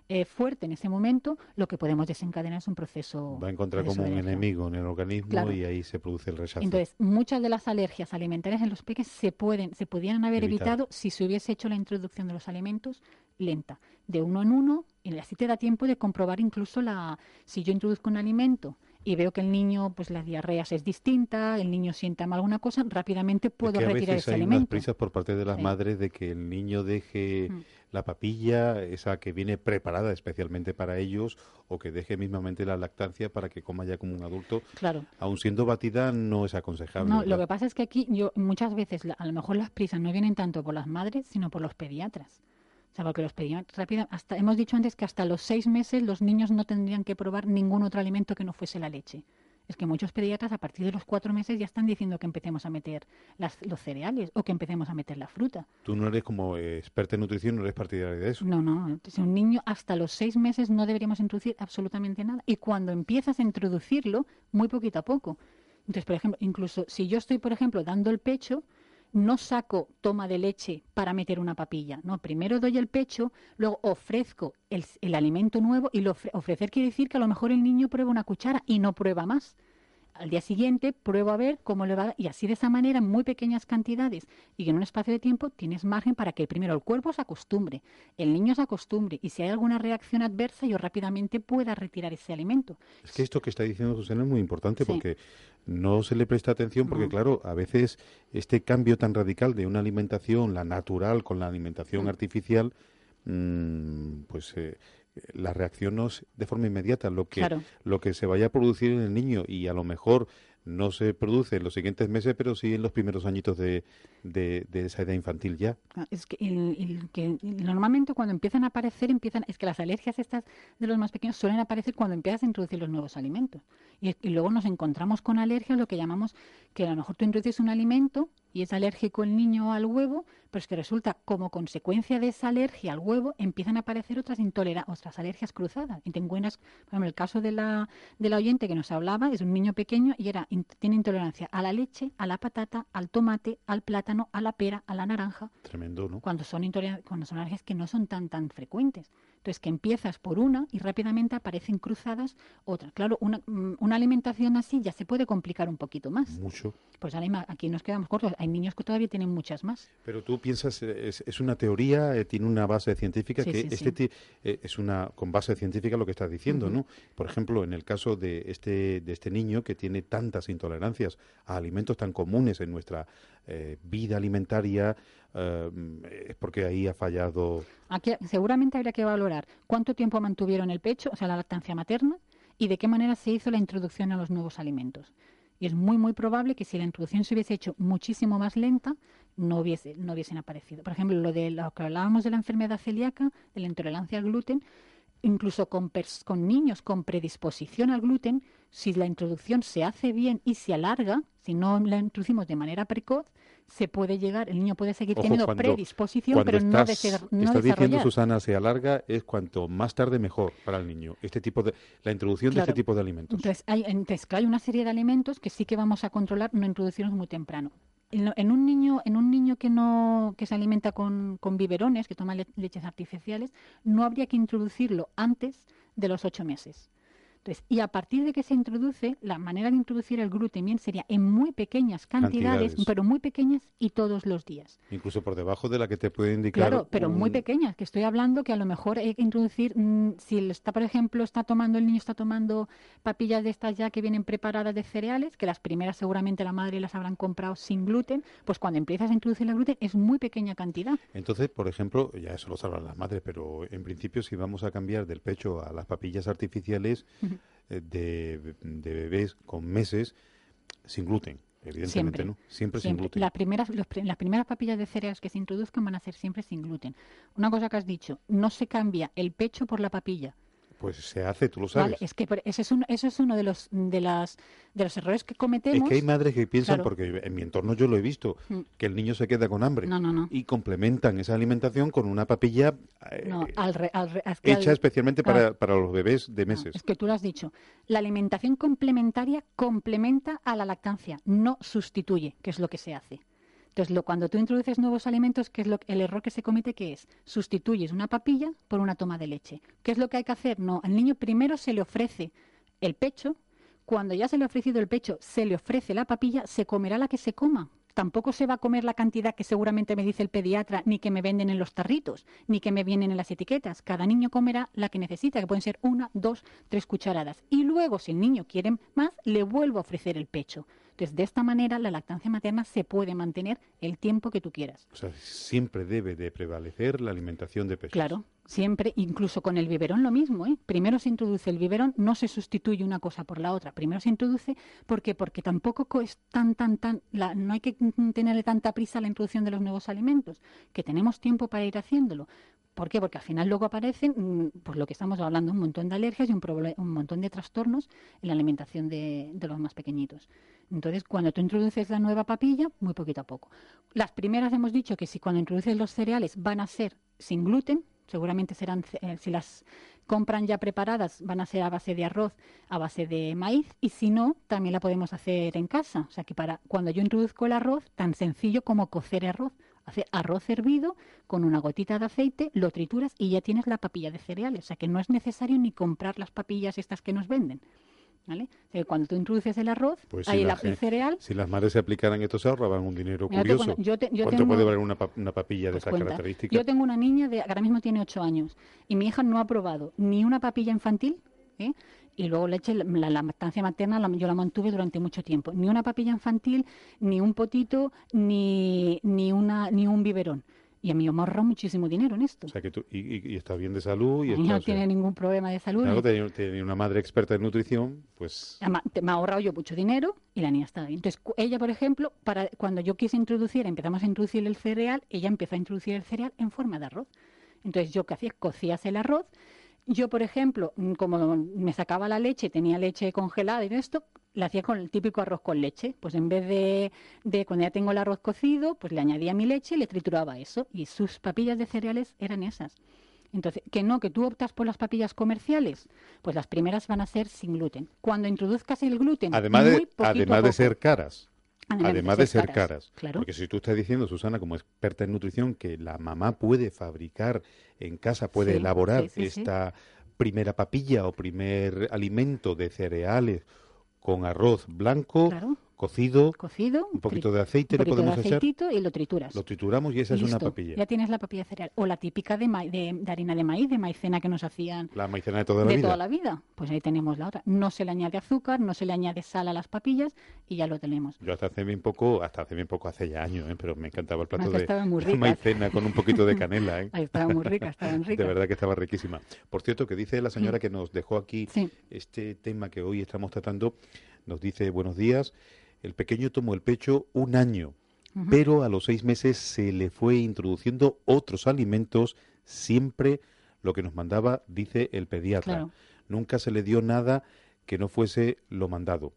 eh, fuerte en ese momento, lo que podemos desencadenar es un proceso. Va a encontrar como un enemigo en el organismo y ahí se produce el rechazo. Entonces, muchas de las alergias alimentarias en los peques se pueden, se podrían haber evitado si se hubiese hecho la introducción de los alimentos lenta, de uno en uno, y así te da tiempo de comprobar incluso la, si yo introduzco un alimento y veo que el niño, pues la diarrea es distinta, el niño sienta mal alguna cosa, rápidamente puedo retirar ese hay alimento. Unas prisas por parte de las madres de que el niño deje mm. La papilla, esa que viene preparada especialmente para ellos, o que deje mismamente la lactancia para que coma ya como un adulto. Claro. Aun siendo batida no es aconsejable. No, lo que pasa es que aquí yo muchas veces a lo mejor las prisas no vienen tanto por las madres, sino por los pediatras sea, porque los pediatras hasta hemos dicho antes que hasta los seis meses los niños no tendrían que probar ningún otro alimento que no fuese la leche. Es que muchos pediatras a partir de los cuatro meses ya están diciendo que empecemos a meter las, los cereales o que empecemos a meter la fruta. Tú no eres como experta en nutrición, no eres partidaria de eso. No, no. Entonces, un niño hasta los seis meses no deberíamos introducir absolutamente nada. Y cuando empiezas a introducirlo, muy poquito a poco. Entonces, por ejemplo, incluso si yo estoy, por ejemplo, dando el pecho, no saco toma de leche para meter una papilla, no, primero doy el pecho, luego ofrezco el, el alimento nuevo y lo ofrecer quiere decir que a lo mejor el niño prueba una cuchara y no prueba más al día siguiente pruebo a ver cómo le va y así de esa manera en muy pequeñas cantidades y en un espacio de tiempo tienes margen para que primero el cuerpo se acostumbre, el niño se acostumbre y si hay alguna reacción adversa yo rápidamente pueda retirar ese alimento. Es que esto que está diciendo Susana es muy importante porque no se le presta atención porque claro, a veces este cambio tan radical de una alimentación, la natural con la alimentación mm. artificial, mm, pues eh, la reacción no es de forma inmediata, lo que, lo que se vaya a producir en el niño y a lo mejor no se produce en los siguientes meses, pero sí en los primeros añitos de, de, esa edad infantil ya. Ah, es que, que, normalmente cuando empiezan a aparecer, empiezan, es que las alergias estas de los más pequeños suelen aparecer cuando empiezas a introducir los nuevos alimentos. Y, y luego nos encontramos con alergias, lo que llamamos que a lo mejor tú introduces un alimento y es alérgico el niño al huevo, pero es que resulta como consecuencia de esa alergia al huevo empiezan a aparecer otras otras alergias cruzadas. Y te encuentras, por ejemplo, el caso de la, de la oyente que nos hablaba, es un niño pequeño y era tiene intolerancia a la leche, a la patata, al tomate, al plátano, a la pera, a la naranja. Tremendo, ¿no? Cuando son, cuando son alergias que no son tan, tan frecuentes. Entonces, que empiezas por una y rápidamente aparecen cruzadas otras. Claro, una, mm, una alimentación así ya se puede complicar un poquito más. Mucho. Pues aquí nos quedamos cortos. Hay niños que todavía tienen muchas más. Pero tú piensas, es, es una teoría, eh, tiene una base científica, que este eh, es una con base científica lo que estás diciendo, ¿no? Por ejemplo, en el caso de este, de este niño que tiene tantas intolerancias a alimentos tan comunes en nuestra eh, vida alimentaria, es porque ahí ha fallado. Aquí seguramente habría que valorar cuánto tiempo mantuvieron el pecho, o sea, la lactancia materna, y de qué manera se hizo la introducción a los nuevos alimentos. Y es muy, muy probable que si la introducción se hubiese hecho muchísimo más lenta, no, hubiese, no hubiesen aparecido. Por ejemplo, lo de lo que hablábamos de la enfermedad celíaca, de la intolerancia al gluten, incluso con, con niños con predisposición al gluten, si la introducción se hace bien y se alarga, si no la introducimos de manera precoz, se puede llegar, el niño puede seguir teniendo predisposición, pero no, de no estás diciendo, Susana, se alarga, es cuanto más tarde mejor para el niño. Este tipo de, la introducción de este tipo de alimentos. Entonces hay, entonces, hay una serie de alimentos que sí que vamos a controlar, no introducirlos muy temprano. En, un niño, en un niño que no, que se alimenta con, con biberones, que toma leches artificiales, no habría que introducirlo antes de los ocho meses y a partir de que se introduce, la manera de introducir el gluten bien sería en muy pequeñas cantidades, pero muy pequeñas y todos los días. Incluso por debajo de la que te puede indicar. Claro, pero muy pequeñas, que estoy hablando que a lo mejor hay que introducir, mm, si está, por ejemplo, está tomando, el niño está tomando papillas de estas ya que vienen preparadas de cereales, que las primeras seguramente la madre las habrán comprado sin gluten, pues cuando empiezas a introducir el gluten es muy pequeña cantidad. Entonces, por ejemplo, ya eso lo sabrán las madres, pero en principio si vamos a cambiar del pecho a las papillas artificiales, eh, de, bebés con meses sin gluten. Evidentemente, ¿no? Siempre, sin gluten. las primeras papillas de cereales que se introduzcan van a ser siempre sin gluten. Una cosa que has dicho, no se cambia el pecho por la papilla. Pues se hace, tú lo sabes. Vale, es que ese es, eso es uno de los, de, las, de los errores que cometemos. Es que hay madres que piensan, porque en mi entorno yo lo he visto, mm. que el niño se queda con hambre. No, no, no. Y complementan esa alimentación con una papilla eh, hecha especialmente para, para, los bebés de meses. es que tú lo has dicho. La alimentación complementaria complementa a la lactancia, no sustituye, que es lo que se hace. Entonces, lo, cuando tú introduces nuevos alimentos, ¿qué es lo, el error que se comete? que es? Sustituyes una papilla por una toma de leche. ¿Qué es lo que hay que hacer? No, al niño primero se le ofrece el pecho. Cuando ya se le ha ofrecido el pecho, se le ofrece la papilla, se comerá la que se coma. Tampoco se va a comer la cantidad que seguramente me dice el pediatra, ni que me venden en los tarritos, ni que me vienen en las etiquetas. Cada niño comerá la que necesita, que pueden ser una, dos, tres cucharadas. Y luego, si el niño quiere más, le vuelvo a ofrecer el pecho. Entonces, de esta manera, la lactancia materna se puede mantener el tiempo que tú quieras. O sea, siempre debe de prevalecer la alimentación de pecho. Claro, siempre, incluso con el biberón lo mismo. ¿eh? Primero se introduce el biberón, no se sustituye una cosa por la otra. Primero se introduce porque porque tampoco es tan tan tan, no hay que tenerle tanta prisa a la introducción de los nuevos alimentos, que tenemos tiempo para ir haciéndolo. ¿Por qué? Porque al final luego aparecen, mm, pues lo que estamos hablando, un montón de alergias y un, montón de trastornos en la alimentación de, los más pequeñitos. Entonces, cuando tú introduces la nueva papilla, muy poquito a poco. Las primeras hemos dicho que si cuando introduces los cereales van a ser sin gluten, seguramente serán, eh, si las compran ya preparadas, van a ser a base de arroz, a base de maíz, y si no, también la podemos hacer en casa. O sea que para cuando yo introduzco el arroz, tan sencillo como cocer arroz hacer arroz hervido con una gotita de aceite, lo trituras y ya tienes la papilla de cereales. O sea que no es necesario ni comprar las papillas estas que nos venden. ¿Vale? cuando tú introduces el arroz, pues ahí el cereal. Si las madres se aplicaran esto, se ahorraban un dinero curioso. ¿Cuánto puede valer una, papilla de pues esas características? Yo tengo una niña de ahora mismo tiene 8 años y mi hija no ha probado ni una papilla infantil ¿eh? y luego leche, la, lactancia materna yo la mantuve durante mucho tiempo. Ni una papilla infantil, ni un potito, ni, ni, una, ni un biberón. Y a mí me ahorra muchísimo dinero en esto. O sea, que tú, y, y, estás bien de salud. Y no tiene ningún problema de salud. Claro, tiene, una madre experta en nutrición, pues... me ha ahorrado yo mucho dinero y la niña está bien. Entonces, ella, por ejemplo, para cuando yo quise introducir, empezamos a introducir el cereal, ella empezó a introducir el cereal en forma de arroz. Entonces, yo que hacía, cocías el arroz. Yo, por ejemplo, como me sacaba la leche, tenía leche congelada y esto, la hacía con el típico arroz con leche. Pues en vez de, de, cuando ya tengo el arroz cocido, pues le añadía mi leche y le trituraba eso. Y sus papillas de cereales eran esas. Entonces, que no, que tú optas por las papillas comerciales, pues las primeras van a ser sin gluten. Cuando introduzcas el gluten, además de, además de ser caras. Además, de ser, caras. Claro. Porque si tú estás diciendo, Susana, como experta en nutrición, que la mamá puede fabricar en casa, puede elaborar esta primera papilla o primer alimento de cereales con arroz blanco, cocido, cocido un poquito de aceite le podemos de aceitito y lo trituras. Lo trituramos y esa es una papilla. Ya tienes la papilla cereal. O la típica de, de, harina de maíz, de maicena que nos hacían. La maicena de toda la de vida. toda la vida. Pues ahí tenemos la otra. No se le añade azúcar, no se le añade sal a las papillas y ya lo tenemos. Yo hasta hace bien poco, hasta hace bien poco, hace ya años, ¿eh? pero me encantaba el plato de, maicena con un poquito de canela. ¿eh? (laughs) Ahí estaba muy rica, estaban ricas. De verdad que estaba riquísima. Por cierto, que dice la señora que nos dejó aquí este tema que hoy estamos tratando, nos dice buenos días. El pequeño tomó el pecho un año, pero a los seis meses se le fue introduciendo otros alimentos, siempre lo que nos mandaba, dice el pediatra. Nunca se le dio nada que no fuese lo mandado.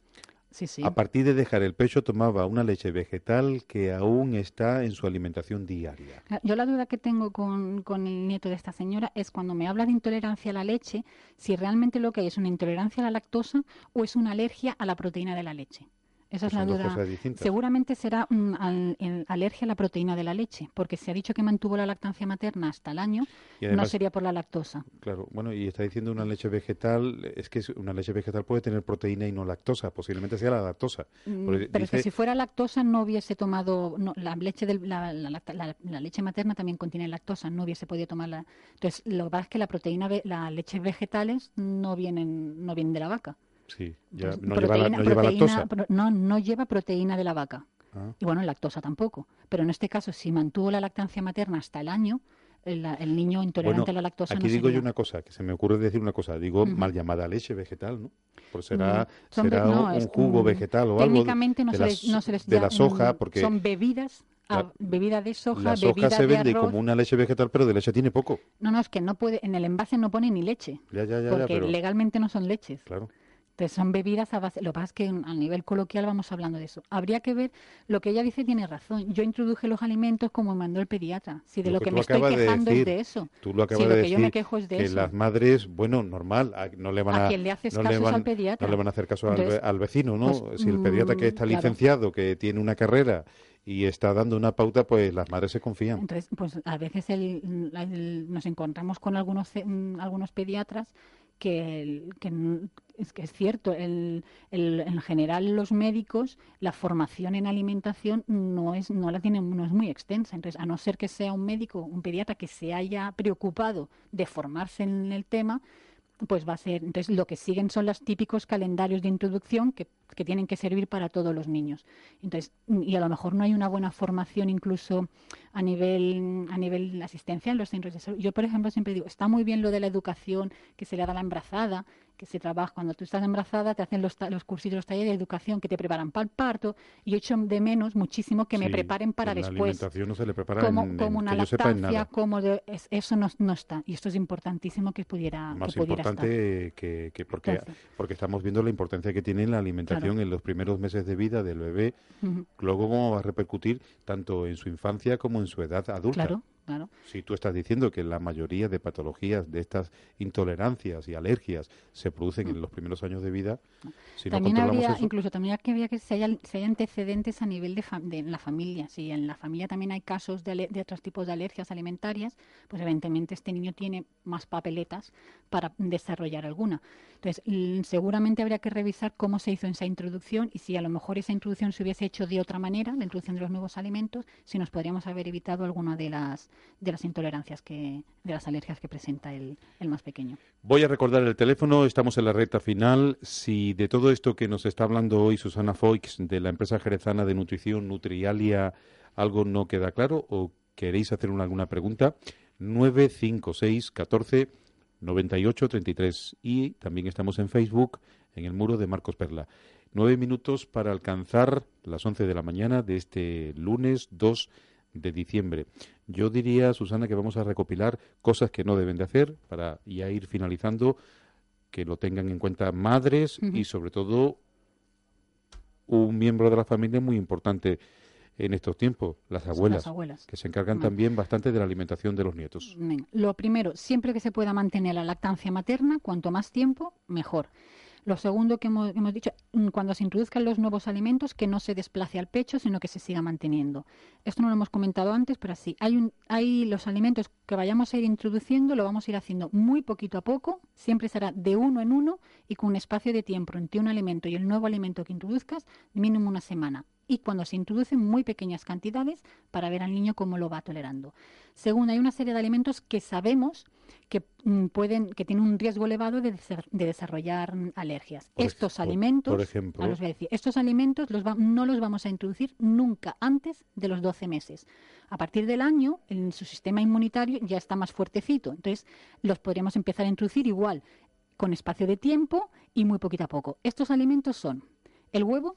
A partir de dejar el pecho tomaba una leche vegetal que aún está en su alimentación diaria. Ah, yo la duda que tengo con, con, el nieto de esta señora es cuando me habla de intolerancia a la leche, si realmente lo que hay es una intolerancia a la lactosa o es una alergia a la proteína de la leche. Esa es la duda. Seguramente será alergia a la proteína de la leche, porque se ha dicho que mantuvo la lactancia materna hasta el año, no sería por la lactosa. Claro, bueno, y está diciendo una leche vegetal, es que una leche vegetal puede tener proteína y no lactosa, posiblemente sea la lactosa. Mm, pero es que si fuera lactosa no hubiese tomado, la leche la, leche materna también contiene lactosa, no hubiese podido tomarla. Entonces, lo que pasa es que la proteína, las leches vegetales no vienen, no vienen de la vaca. Sí, ya no, lleva, no lleva lactosa. No, no lleva proteína de la vaca. Ah. Y bueno, lactosa tampoco. Pero en este caso, si mantuvo la lactancia materna hasta el año, el, niño intolerante a la lactosa aquí digo yo una cosa, que se me ocurre decir una cosa. Digo mal llamada leche vegetal, ¿no? Pues será, mm, será un, jugo vegetal o algo de, no, se les, no de la soja, porque... Son bebidas bebida de soja, la soja se vende como una leche vegetal, pero de leche tiene poco. No, no, es que no puede, en el envase no pone ni leche. Ya, ya, ya, porque legalmente no son leches. Claro son bebidas a base. Lo que pasa es que a nivel coloquial vamos hablando de eso. Habría que ver lo que ella dice, tiene razón. Yo introduje los alimentos como mandó el pediatra. Si de lo, que, me estoy quejando es de eso. Tú lo acabas de decir. Que yo me quejo es de que las madres, bueno, normal, no le van a. ¿A le haces no caso al pediatra? No le van a hacer caso al, vecino, ¿no? Pues, si el pediatra que mm, está licenciado, que tiene una carrera y está dando una pauta, pues las madres se confían. Entonces, pues a veces nos encontramos con algunos, mm, algunos pediatras que, es que es cierto, el, en general los médicos, la formación en alimentación no es, no la tienen, no es muy extensa. Entonces, a no ser que sea un médico, un pediatra que se haya preocupado de formarse en el tema, pues va a ser, entonces lo que siguen son los típicos calendarios de introducción que, que, tienen que servir para todos los niños. Entonces, y a lo mejor no hay una buena formación incluso a nivel, a nivel asistencia en los centros de salud. Yo, por ejemplo, siempre digo, está muy bien lo de la educación que se le da a la embarazada, que se trabaja cuando tú estás embarazada, te hacen los, los cursillos, los talleres de educación que te preparan para el parto, y yo echo de menos muchísimo que me preparen para después. La alimentación no se le prepara como, en, como una lactancia, como eso no, no, está, y esto es importantísimo que pudiera, Más que importante que, que, porque, porque estamos viendo la importancia que tiene la alimentación en los primeros meses de vida del bebé, luego cómo va a repercutir tanto en su infancia como en su edad adulta. Claro. Si tú estás diciendo que la mayoría de patologías, de estas intolerancias y alergias se producen en mm. los primeros años de vida, si también no habría, eso... incluso también habría que se haya, se haya antecedentes a nivel de, de la familia. Si en la familia también hay casos de, de, otros tipos de alergias alimentarias, pues evidentemente este niño tiene más papeletas para desarrollar alguna. Entonces, seguramente habría que revisar cómo se hizo esa introducción y si a lo mejor esa introducción se hubiese hecho de otra manera, la introducción de los nuevos alimentos, si nos podríamos haber evitado alguna de las de las intolerancias que, de las alergias que presenta el, el más pequeño. Voy a recordar el teléfono, estamos en la recta final. Si de todo esto que nos está hablando hoy Susana Foix de la empresa jerezana de nutrición Nutrialia algo no queda claro o queréis hacer alguna pregunta, 956 14 98 33 y también estamos en Facebook en el muro de Marcos Perla. Nueve minutos para alcanzar las once de la mañana de este lunes 2 de diciembre. Yo diría, Susana, que vamos a recopilar cosas que no deben de hacer para ya ir finalizando, que lo tengan en cuenta madres y sobre todo un miembro de la familia muy importante en estos tiempos, las abuelas, que se encargan también bastante de la alimentación de los nietos. Lo primero, siempre que se pueda mantener la lactancia materna, cuanto más tiempo, mejor. Lo segundo que hemos, dicho, mm, cuando se introduzcan los nuevos alimentos, que no se desplace al pecho, sino que se siga manteniendo. Esto no lo hemos comentado antes, pero sí, hay, un, hay los alimentos que vayamos a ir introduciendo, lo vamos a ir haciendo muy poquito a poco, siempre será de uno en uno y con un espacio de tiempo entre un alimento y el nuevo alimento que introduzcas, mínimo una semana y cuando se introducen muy pequeñas cantidades para ver al niño cómo lo va tolerando. Segundo, hay una serie de alimentos que sabemos que mm, pueden que tienen un riesgo elevado de, desarrollar alergias. estos alimentos, por ejemplo, decir, estos alimentos los no los vamos a introducir nunca antes de los 12 meses. A partir del año, en su sistema inmunitario ya está más fuertecito, entonces los podríamos empezar a introducir igual, con espacio de tiempo y muy poquito a poco. Estos alimentos son el huevo,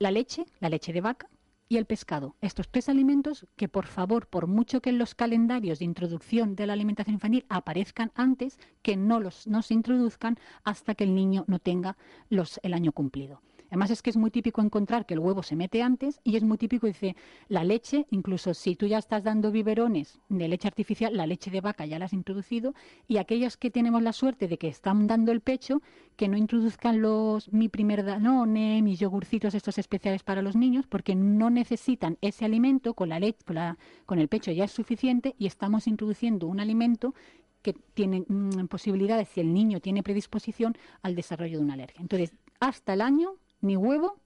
la leche, la leche de vaca y el pescado. Estos tres alimentos que, por favor, por mucho que en los calendarios de introducción de la alimentación infantil aparezcan antes, que no, los, no se introduzcan hasta que el niño no tenga los, el año cumplido. Además es que es muy típico encontrar que el huevo se mete antes y es muy típico, dice, la leche, incluso si tú ya estás dando biberones de leche artificial, la leche de vaca ya la has introducido y aquellos que tenemos la suerte de que están dando el pecho, que no introduzcan los mi primer danone, mis yogurcitos estos especiales para los niños, porque no necesitan ese alimento con la leche, con, con el pecho ya es suficiente y estamos introduciendo un alimento que tiene mm, posibilidades, si el niño tiene predisposición, al desarrollo de una alergia. Entonces, hasta el año ni huevo,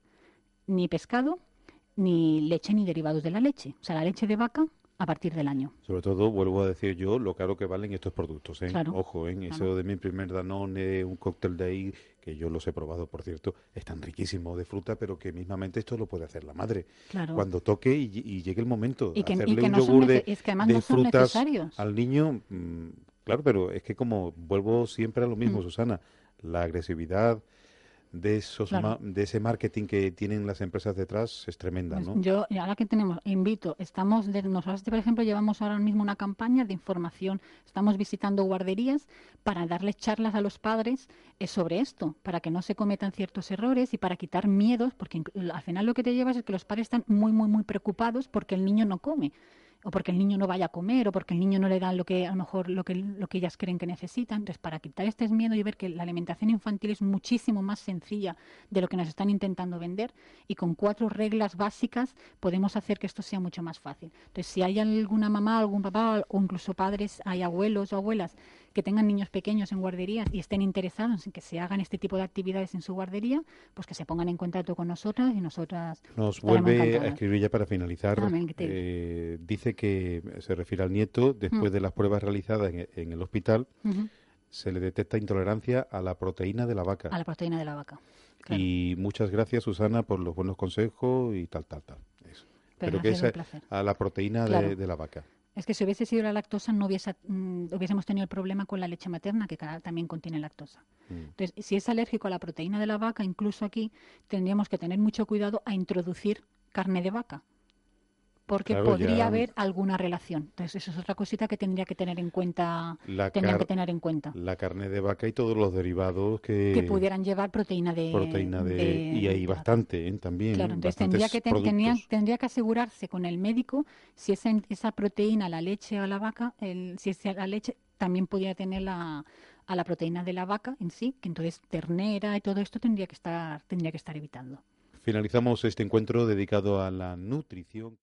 ni pescado, ni leche ni derivados de la leche. O sea, la leche de vaca a partir del año. Sobre todo, vuelvo a decir yo, lo caro que valen estos productos. ¿eh? Ojo, ¿eh? eso de mi primer Danone, un cóctel de ahí, que yo los he probado, por cierto, es tan riquísimo de fruta, pero que mismamente esto lo puede hacer la madre. Cuando toque y, llegue el momento, y que, hacerle un yogur de, frutas al niño, mm, claro, pero es que como vuelvo siempre a lo mismo, mm. Susana, la agresividad, de esos de ese marketing que tienen las empresas detrás es tremenda, pues ¿no? Yo ahora que tenemos invito, estamos de, nosotros por ejemplo llevamos ahora mismo una campaña de información, estamos visitando guarderías para darles charlas a los padres eh, sobre esto, para que no se cometan ciertos errores y para quitar miedos, porque al final lo que te llevas es que los padres están muy muy muy preocupados porque el niño no come o porque el niño no vaya a comer, o porque el niño no le da lo que a lo mejor lo que, lo que ellas creen que necesitan. Entonces, para quitar este miedo y ver que la alimentación infantil es muchísimo más sencilla de lo que nos están intentando vender, y con cuatro reglas básicas podemos hacer que esto sea mucho más fácil. Entonces, si hay alguna mamá, algún papá, o incluso padres, hay abuelos o abuelas que tengan niños pequeños en guarderías y estén interesados en que se hagan este tipo de actividades en su guardería, pues que se pongan en contacto con nosotras y nosotras. Nos vuelve a escribir ya para finalizar. Eh, dice que se refiere al nieto, después de las pruebas realizadas en, el hospital, se le detecta intolerancia a la proteína de la vaca. A la proteína de la vaca. Y muchas gracias, Susana, por los buenos consejos y tal, tal, tal. Eso. Pero, que es a, la proteína de la vaca. Es que si hubiese sido la lactosa no hubiese, mm, hubiésemos tenido el problema con la leche materna, que también contiene lactosa. Mm. Entonces, si es alérgico a la proteína de la vaca, incluso aquí tendríamos que tener mucho cuidado a introducir carne de vaca, porque podría haber alguna relación. Entonces, eso es otra cosita que tendría que tener en cuenta. La que tener en cuenta. La carne de vaca y todos los derivados que, que pudieran llevar proteína de. Proteína de. y hay bastante ¿eh? también. Claro, entonces tendría que, tendría, que asegurarse con el médico si esa, esa proteína, la leche o la vaca, el, si es la leche, también pudiera tener la a la proteína de la vaca en sí, que entonces ternera y todo esto tendría que estar tendría que estar evitando. Finalizamos este encuentro dedicado a la nutrición.